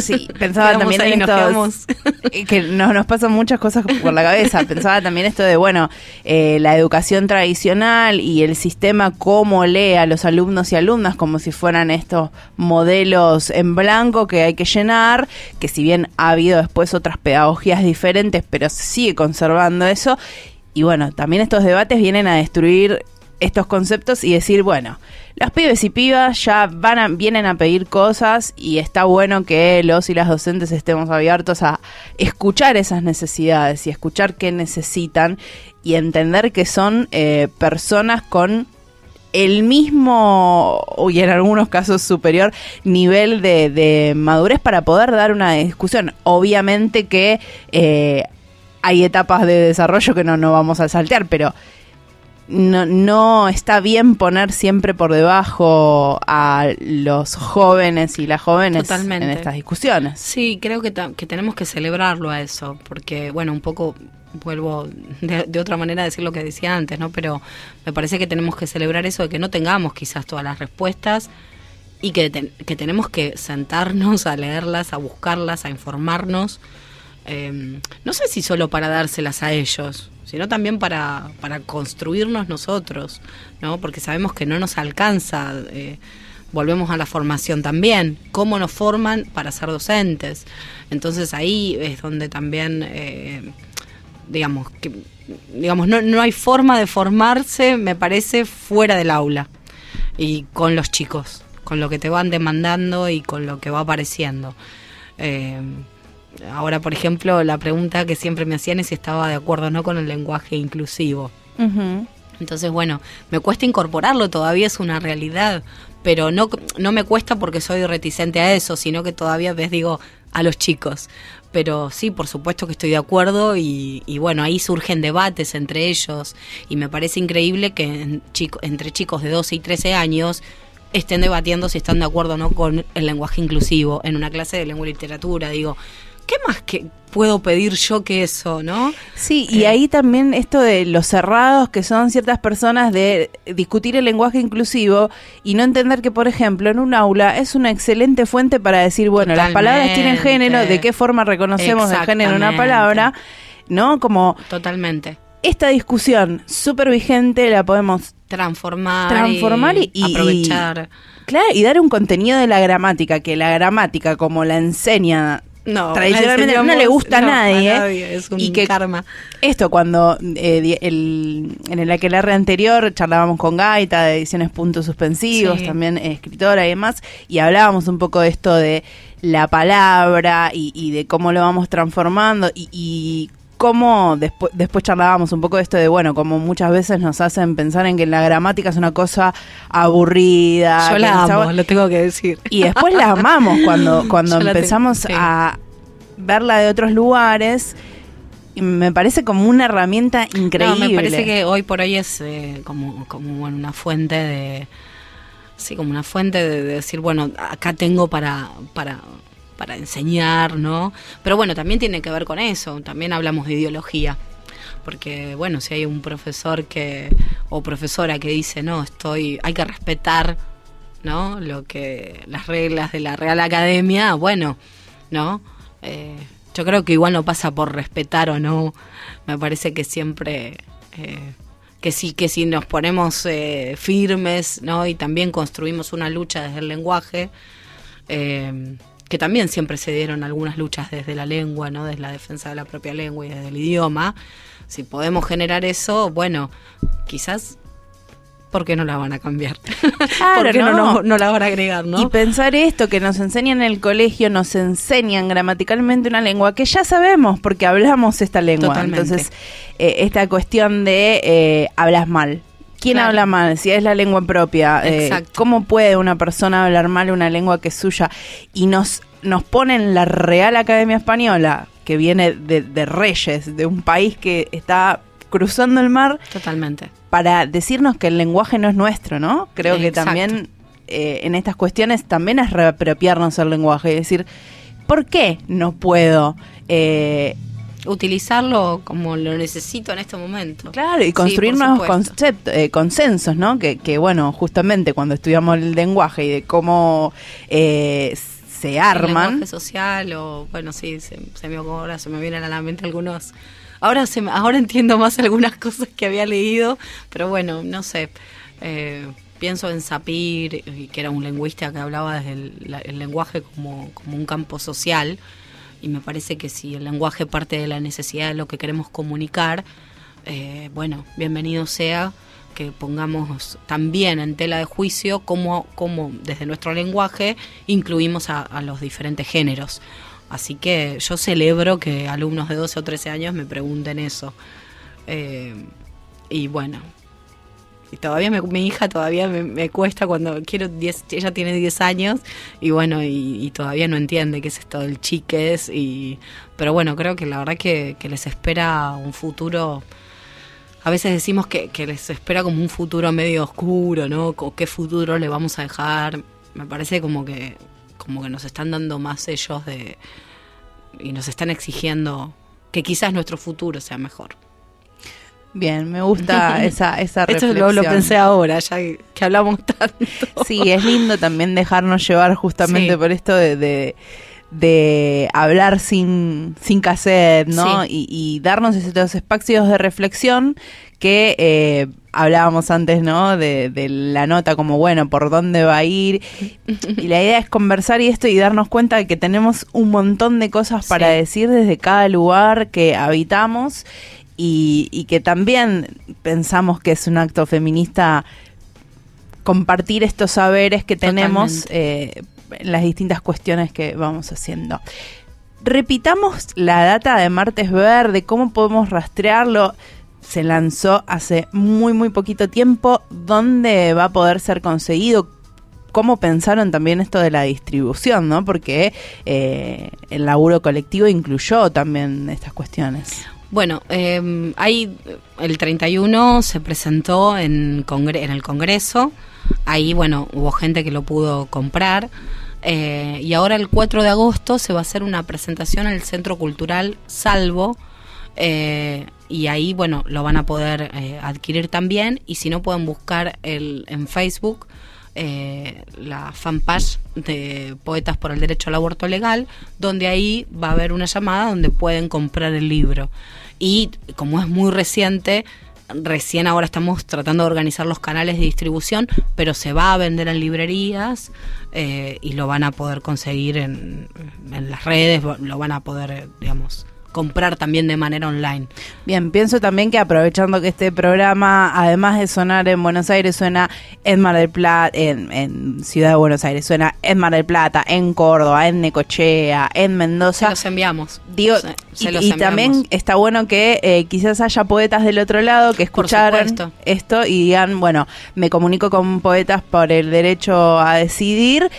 Sí, pensaba también ahí, en estos- que no, nos pasan muchas cosas por la cabeza. Pensaba también esto de, bueno, eh, la educación tradicional y el sistema cómo lee a los alumnos y alumnas como si fueran estos modelos en blanco que hay que llenar, que si bien ha habido después otras pedagogías diferentes, pero se sigue conservando eso. Y bueno, también estos debates vienen a destruir estos conceptos y decir, bueno, los pibes y pibas ya van a, vienen a pedir cosas y está bueno que los y las docentes estemos abiertos a escuchar esas necesidades y escuchar qué necesitan y entender que son eh, personas con el mismo, y en algunos casos superior, nivel de, de madurez para poder dar una discusión. Obviamente que eh, hay etapas de desarrollo que no, no vamos a saltear, pero no, no está bien poner siempre por debajo a los jóvenes y las jóvenes Totalmente. en estas discusiones. Sí, creo que, que tenemos que celebrarlo a eso, porque, bueno, un poco vuelvo de, de otra manera a decir lo que decía antes, ¿no? Pero me parece que tenemos que celebrar eso de que no tengamos quizás todas las respuestas y que, que tenemos que sentarnos a leerlas, a buscarlas, a informarnos. Eh, no sé si solo para dárselas a ellos, sino también para, para construirnos nosotros, ¿no? Porque sabemos que no nos alcanza. eh, volvemos a la formación también, cómo nos forman para ser docentes. Entonces ahí es donde también, eh, digamos, que, digamos no, no hay forma de formarse, me parece, fuera del aula y con los chicos, con lo que te van demandando y con lo que va apareciendo. Eh, ahora, por ejemplo, la pregunta que siempre me hacían es si estaba de acuerdo o no con el lenguaje inclusivo. Entonces, bueno, me cuesta incorporarlo, todavía es una realidad, pero no, no me cuesta porque soy reticente a eso, sino que todavía les digo a los chicos. Pero sí, por supuesto que estoy de acuerdo y, y bueno, ahí surgen debates entre ellos y me parece increíble que en chico- entre chicos de 12 y 13 años estén debatiendo si están de acuerdo o no con el lenguaje inclusivo en una clase de lengua y literatura. Digo, ¿qué más que puedo pedir yo que eso, no? Sí, y ahí también esto de los cerrados que son ciertas personas de discutir el lenguaje inclusivo y no entender que, por ejemplo, en un aula es una excelente fuente para decir, bueno, las palabras tienen género, de qué forma reconocemos el género en una palabra, ¿no? Como Totalmente. esta discusión súper vigente la podemos Transformar. transformar y, y- aprovechar. Claro, y dar un contenido de la gramática, que la gramática, como la enseña No, tradicionalmente, no le gusta a no, a nadie. nadie, es un y que karma. Esto cuando eh, el, en el aquelarre anterior charlábamos con Gaita de ediciones puntos suspensivos, Sí. también eh, escritora y demás, y hablábamos un poco de esto de la palabra y, y de cómo lo vamos transformando y, y cómo después, después charlábamos un poco de esto de, bueno, como muchas veces nos hacen pensar en que la gramática es una cosa aburrida. Yo la amo, lo tengo que decir. y después la amamos cuando, cuando Yo empezamos tengo, sí. a verla de otros lugares. Y me parece como una herramienta increíble. No, me parece que hoy por hoy es eh, como, como bueno, una fuente de. Sí, como una fuente de, de decir, bueno, acá tengo para, para, para enseñar, ¿no? Pero bueno, también tiene que ver con eso. También hablamos de ideología. Porque, bueno, si hay un profesor que o profesora que dice, no, estoy. hay que respetar, ¿no? Lo que. las reglas de la Real Academia, bueno, ¿no? Eh, yo creo que igual no pasa por respetar o no. Me parece que siempre eh, que sí que si nos ponemos eh, firmes, ¿no? Y también construimos una lucha desde el lenguaje. eh, que también siempre se dieron algunas luchas desde la lengua, ¿no? Desde la defensa de la propia lengua y desde el idioma. Si podemos generar eso, bueno, quizás ¿por qué no la van a cambiar? Claro, ¿Por qué no, no. no, no la van a agregar, no? Y pensar esto que nos enseñan en el colegio, nos enseñan gramaticalmente una lengua que ya sabemos porque hablamos esta lengua. Totalmente. Entonces, eh, esta cuestión de eh, hablas mal. ¿Quién Claro. habla mal? Si es la lengua propia. eh. ¿Cómo puede una persona hablar mal una lengua que es suya? Y nos, nos ponen la Real Academia Española, que viene de, de reyes, de un país que está cruzando el mar Totalmente. para decirnos que el lenguaje no es nuestro, ¿no? Creo que también eh, en estas cuestiones también es reapropiarnos el lenguaje y decir, ¿por qué no puedo? eh, Utilizarlo como lo necesito en este momento. Claro, y construir nuevos conceptos, eh, consensos, ¿no? Que, que, bueno, justamente cuando estudiamos el lenguaje y de cómo eh, se El arman. lenguaje social o bueno sí se, se me ahora se me vienen a la mente algunos ahora se ahora entiendo más algunas cosas que había leído pero bueno no sé eh, pienso en Sapir que era un lingüista que hablaba desde el, la- el lenguaje como, como un campo social y me parece que si el lenguaje parte de la necesidad de lo que queremos comunicar eh, bueno bienvenido sea que pongamos también en tela de juicio cómo, cómo desde nuestro lenguaje incluimos a, los diferentes géneros. Así que yo celebro que alumnos de 12 o 13 años me pregunten eso. Eh, y bueno, y todavía me- mi hija todavía me, cuesta cuando quiero 10, ella tiene 10 años y bueno, y, todavía no entiende qué es esto del chiques y pero bueno, creo que la verdad que, les espera un futuro a veces decimos que, les espera como un futuro medio oscuro, ¿no? Qué futuro le vamos a dejar. Me parece como que, como que nos están dando más ellos de. y nos están exigiendo que quizás nuestro futuro sea mejor. Bien, me gusta esa, esa Esto reflexión. lo, lo pensé ahora, ya que, que hablamos tanto. Sí, es lindo también dejarnos llevar justamente Sí. por esto de, de, de hablar sin, sin cassette, ¿no? Sí. Y, y darnos estos espacios de reflexión que eh, hablábamos antes, ¿no? De, de la nota, como bueno, por dónde va a ir. Y la idea es conversar y esto y darnos cuenta de que tenemos un montón de cosas para Sí. decir desde cada lugar que habitamos. Y, y que también pensamos que es un acto feminista compartir estos saberes que tenemos eh, las distintas cuestiones que vamos haciendo. Repitamos la data de Martes Verde, cómo podemos rastrearlo. Se lanzó hace muy, muy poquito tiempo. ¿Dónde va a poder ser conseguido? cómo pensaron también esto de la distribución, ¿no? Porque eh, el laburo colectivo incluyó también estas cuestiones. Bueno, eh, hay, el 31 se presentó en, congre en el Congreso, ahí, bueno, hubo gente que lo pudo comprar. Eh, y ahora el 4 de agosto se va a hacer una presentación en el Centro Cultural Salvo. Eh, y ahí, bueno, lo van a poder eh, adquirir también. Y si no, pueden buscar el, en Facebook eh, la fanpage de Poetas por el Derecho al Aborto Legal, donde ahí va a haber una llamada donde pueden comprar el libro. Y como es muy reciente, recién ahora estamos tratando de organizar los canales de distribución, pero se va a vender en librerías eh, y lo van a poder conseguir en, en las redes, lo van a poder, digamos, comprar también de manera online. Bien, pienso también que aprovechando que este programa, además de sonar en Buenos Aires, suena en Mar del Plata, en, Ciudad de Buenos Aires, suena en Mar del Plata, en Córdoba, en Necochea, en Mendoza. Se los enviamos. Digo, y, también está bueno que eh, quizás haya poetas del otro lado que escucharan esto y digan, bueno, me comunico con poetas por el derecho a decidir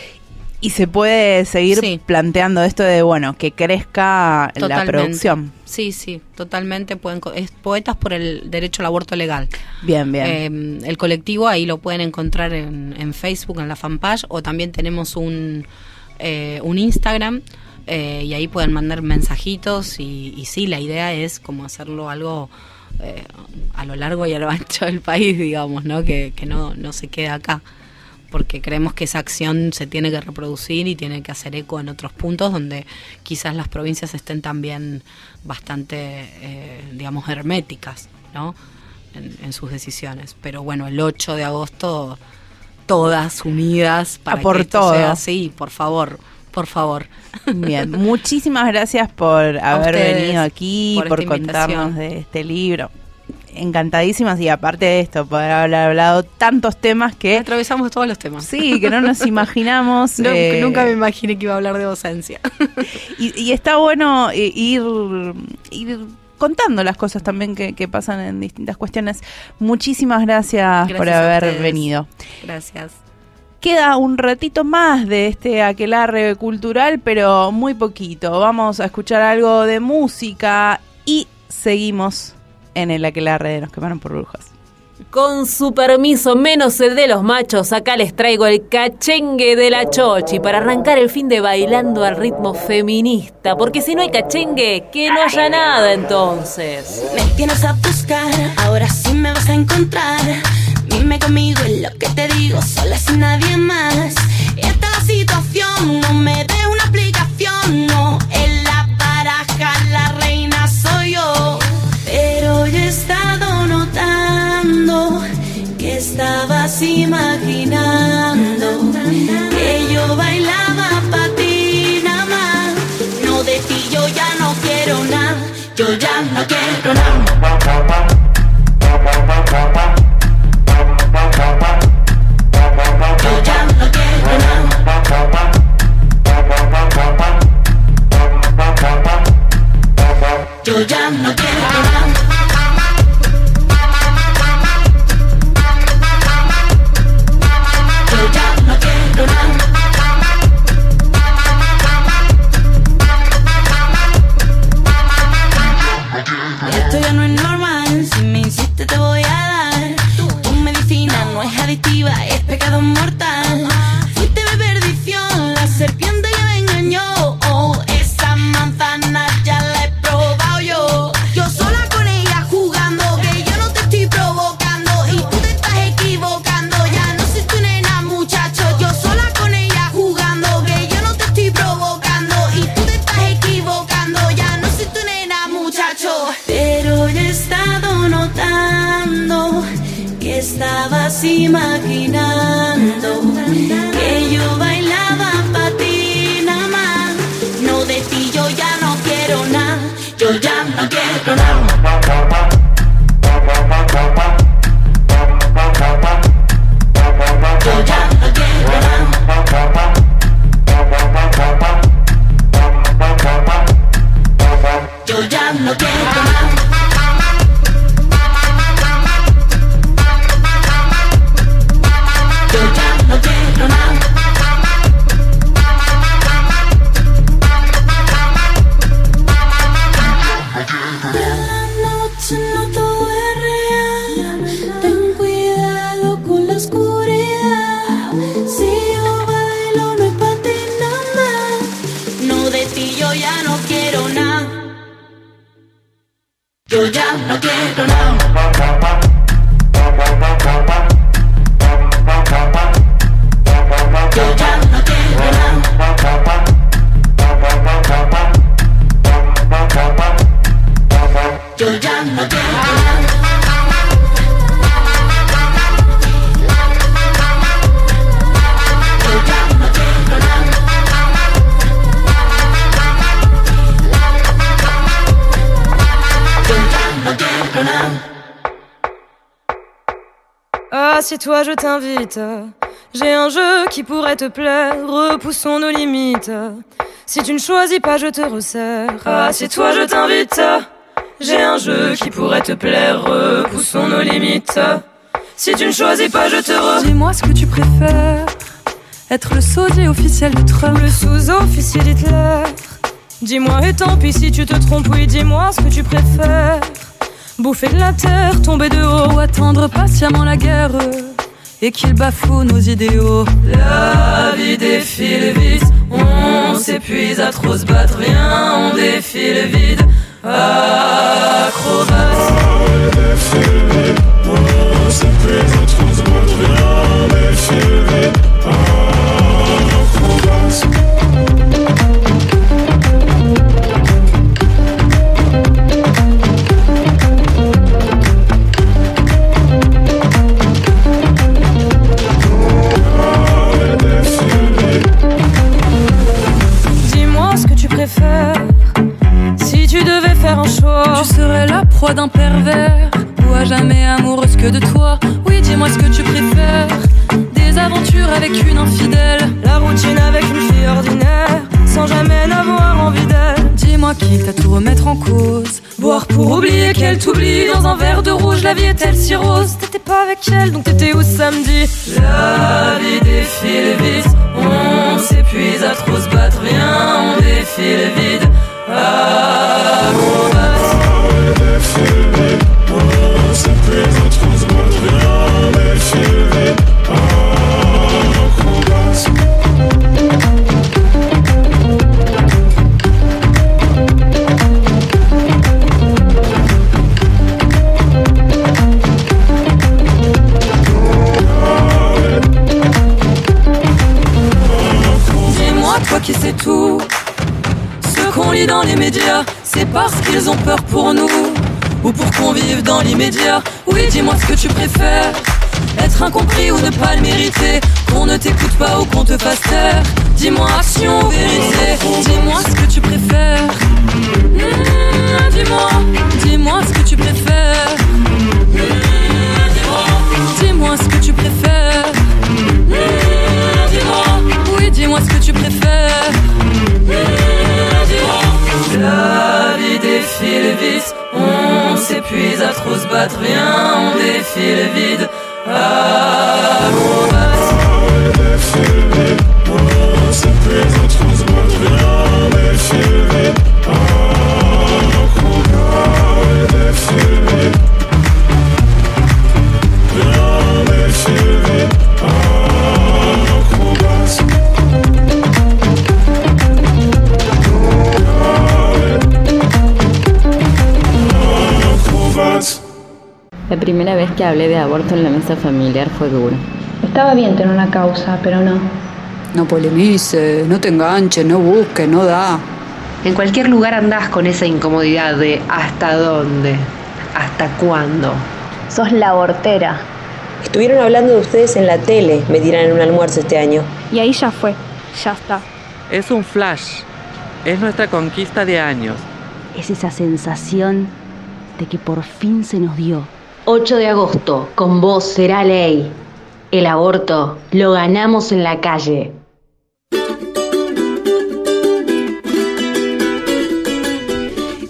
y se puede seguir planteando esto de, bueno, que crezca la producción. Sí, sí, totalmente. Pueden, es Poetas por el Derecho al Aborto Legal. Bien, bien. Eh, el colectivo ahí lo pueden encontrar en, Facebook, en la fanpage, o también tenemos un, eh, un Instagram. Eh, y ahí pueden mandar mensajitos y, y, sí, la idea es como hacerlo algo a lo largo y a lo ancho del país, digamos, ¿no? Que, que no, no se quede acá porque creemos que esa acción se tiene que reproducir y tiene que hacer eco en otros puntos donde quizás las provincias estén también bastante, eh, digamos, herméticas, ¿no? En, sus decisiones. Pero bueno, el 8 de agosto, todas unidas para por que todo. sea así, por favor. Por favor. Bien, muchísimas gracias por haber venido aquí, por contarnos de este libro encantadísimas y aparte de esto, poder haber hablado tantos temas que... Atravesamos todos los temas. Sí, que no nos imaginamos. Eh, nunca me imaginé que iba a hablar de docencia. y, está bueno eh, ir, contando las cosas también que, pasan en distintas cuestiones. Muchísimas gracias, por haber venido. Gracias. Queda un ratito más de este aquelarre cultural, pero muy poquito. Vamos a escuchar algo de música y seguimos en el aquelarre de Nos quemaron por brujas. Con su permiso, menos el de los machos, acá les traigo el cachengue de la chochi para arrancar el fin de bailando al ritmo feminista, porque si no hay cachengue, que no haya nada entonces. Me tienes a buscar, ahora sí me vas a encontrar. Dime conmigo en lo que te digo, sola sin nadie más. Esta la situación, no me dé una explicación, no. En estabas imaginando que yo bailaba para ti nada más. No de ti yo ya no quiero nada, yo ya no quiero nada. Estabas imaginando que yo bailaba para ti nada más. No de ti yo ya no quiero nada, yo ya no quiero nada. Assieds-toi, je t'invite. J'ai un jeu qui pourrait te plaire. Repoussons nos limites. Si tu ne choisis pas, je te resserre. Assieds-toi, je t'invite. J'ai un jeu qui pourrait te plaire. Repoussons nos limites. Si tu ne choisis pas, je te re. Dis-moi ce que tu préfères. Être le sosie officiel de Trump. Le sous-officier d'Hitler. Dis-moi, et tant pis si tu te trompes, oui, dis-moi ce que tu préfères. Bouffer de la terre, tomber de haut. Attendre patiemment la guerre. Et qu'il bafoue nos idéaux. La vie défile vite, on s'épuise à trop se battre, viens, on défile vide. Acrobat. Dis-moi choix, Tu serais la proie d'un pervers. Ou à jamais amoureuse que de toi. Oui, dis-moi ce que tu préfères. Des aventures avec une infidèle. la routine avec une fille ordinaire, sans jamais n'avoir envie d'elle. Dis-moi qui t'a tout remettre en cause. Boire pour oublier qu'elle t'oublie dans un verre de rouge, la vie est-elle si rose? T'étais pas avec elle, donc t'étais où samedi? La vie défile vite, on s'épuise à trop se battre, viens, on défile vide. Dis-moi, Dans les médias, c'est parce qu'ils ont peur pour nous. Ou pour qu'on vive dans l'immédiat. Oui, dis-moi ce que tu préfères. Être incompris ou ne pas le mériter. Qu'on ne t'écoute pas ou qu'on te fasse taire. Dis-moi action ou vérité. Dis-moi ce que tu préfères. Mmh, dis-moi, dis-moi ce que tu préfères. Mmh, dis-moi, dis-moi ce que tu préfères. Mmh, dis-moi, oui, dis-moi ce que tu préfères. La vie défile vite, on s'épuise à trop se battre, viens, on défile vide. Acrobat. La primera vez que hablé de aborto en la mesa familiar fue duro. Estaba bien tener una causa, pero no. No polemices, no te enganches, no busques, no da. En cualquier lugar andás con esa incomodidad de hasta dónde, hasta cuándo. Sos la abortera. Estuvieron hablando de ustedes en la tele, me dirán en un almuerzo este año. Y ahí ya fue. Ya está. Es un flash. Es nuestra conquista de años. Es esa sensación de que por fin se nos dio. 8 de agosto, con vos será ley. El aborto lo ganamos en la calle.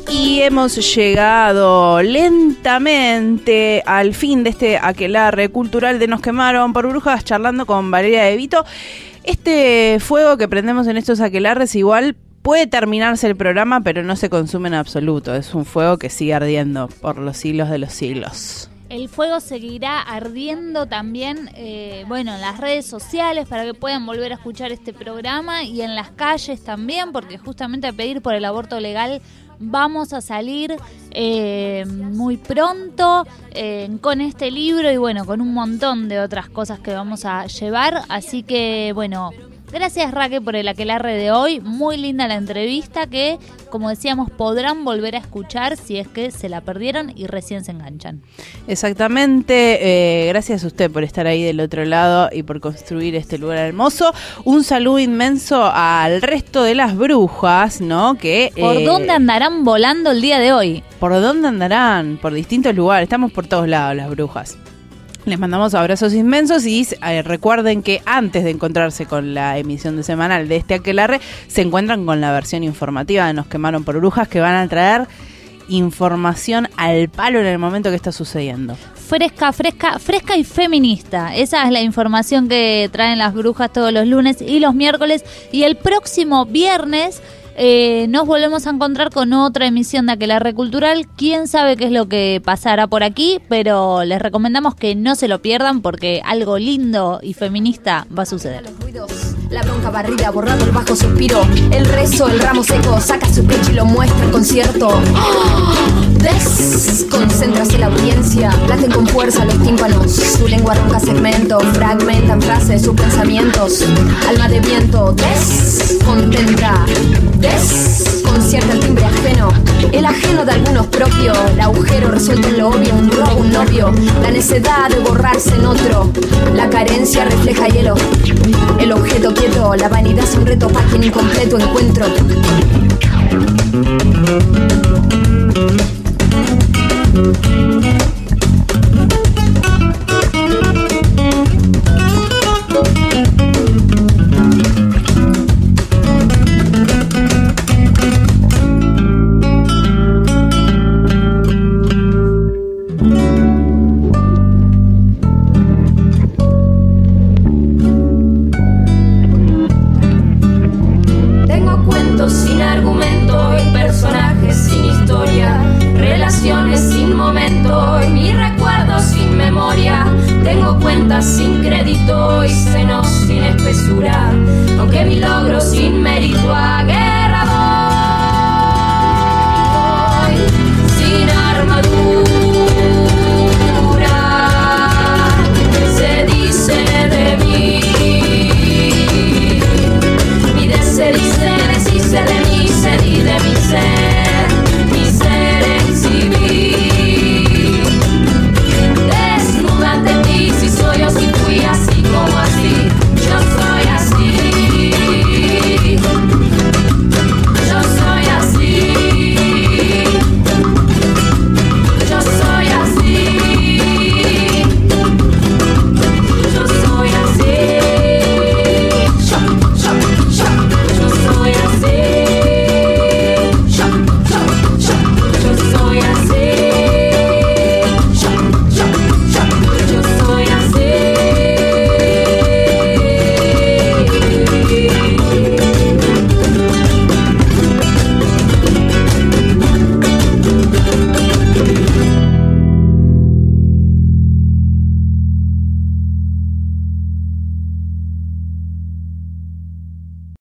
Y hemos llegado lentamente al fin de este aquelarre cultural de Nos quemaron por brujas charlando con Valeria de Vito. Este fuego que prendemos en estos aquelarres igual puede terminarse el programa, pero no se consume en absoluto. Es un fuego que sigue ardiendo por los siglos de los siglos. El fuego seguirá ardiendo también, eh, bueno, en las redes sociales para que puedan volver a escuchar este programa y en las calles también, porque justamente a pedir por el aborto legal vamos a salir eh, muy pronto eh, con este libro y bueno, con un montón de otras cosas que vamos a llevar. Así que bueno, Gracias Raquel por el aquelarre de hoy. Muy linda la entrevista que, como decíamos, podrán volver a escuchar si es que se la perdieron y recién se enganchan. Exactamente. Eh, gracias a usted por estar ahí del otro lado y por construir este lugar hermoso. Un saludo inmenso al resto de las brujas, ¿no? Que ¿Por eh, dónde andarán volando el día de hoy? ¿Por dónde andarán? Por distintos lugares. Estamos por todos lados las brujas. Les mandamos abrazos inmensos y eh, recuerden que antes de encontrarse con la emisión de semanal de este aquelarre, se encuentran con la versión informativa de Nos quemaron por brujas que van a traer información al palo en el momento que está sucediendo. Fresca, fresca, fresca y feminista. Esa es la información que traen las brujas todos los lunes y los miércoles. Y el próximo viernes eh, nos volvemos a encontrar con otra emisión de Aquelarre Cultural. Quién sabe qué es lo que pasará por aquí, pero les recomendamos que no se lo pierdan porque algo lindo y feminista va a suceder. La bronca barrida, borrando el bajo suspiro. El rezo, el ramo seco, saca su pecho y lo muestra en concierto. Desconcéntrase la audiencia, laten con fuerza los tímpanos. Su lengua ronca segmento, fragmentan frases, sus pensamientos. Alma de viento, descontenta. Desconcierta el timbre ajeno, el ajeno de algunos propios. El agujero resuelto en lo obvio, un robo, un novio. La necedad de borrarse en otro. La carencia refleja hielo. El objeto quieto, la vanidad es un reto quien incompleto encuentro.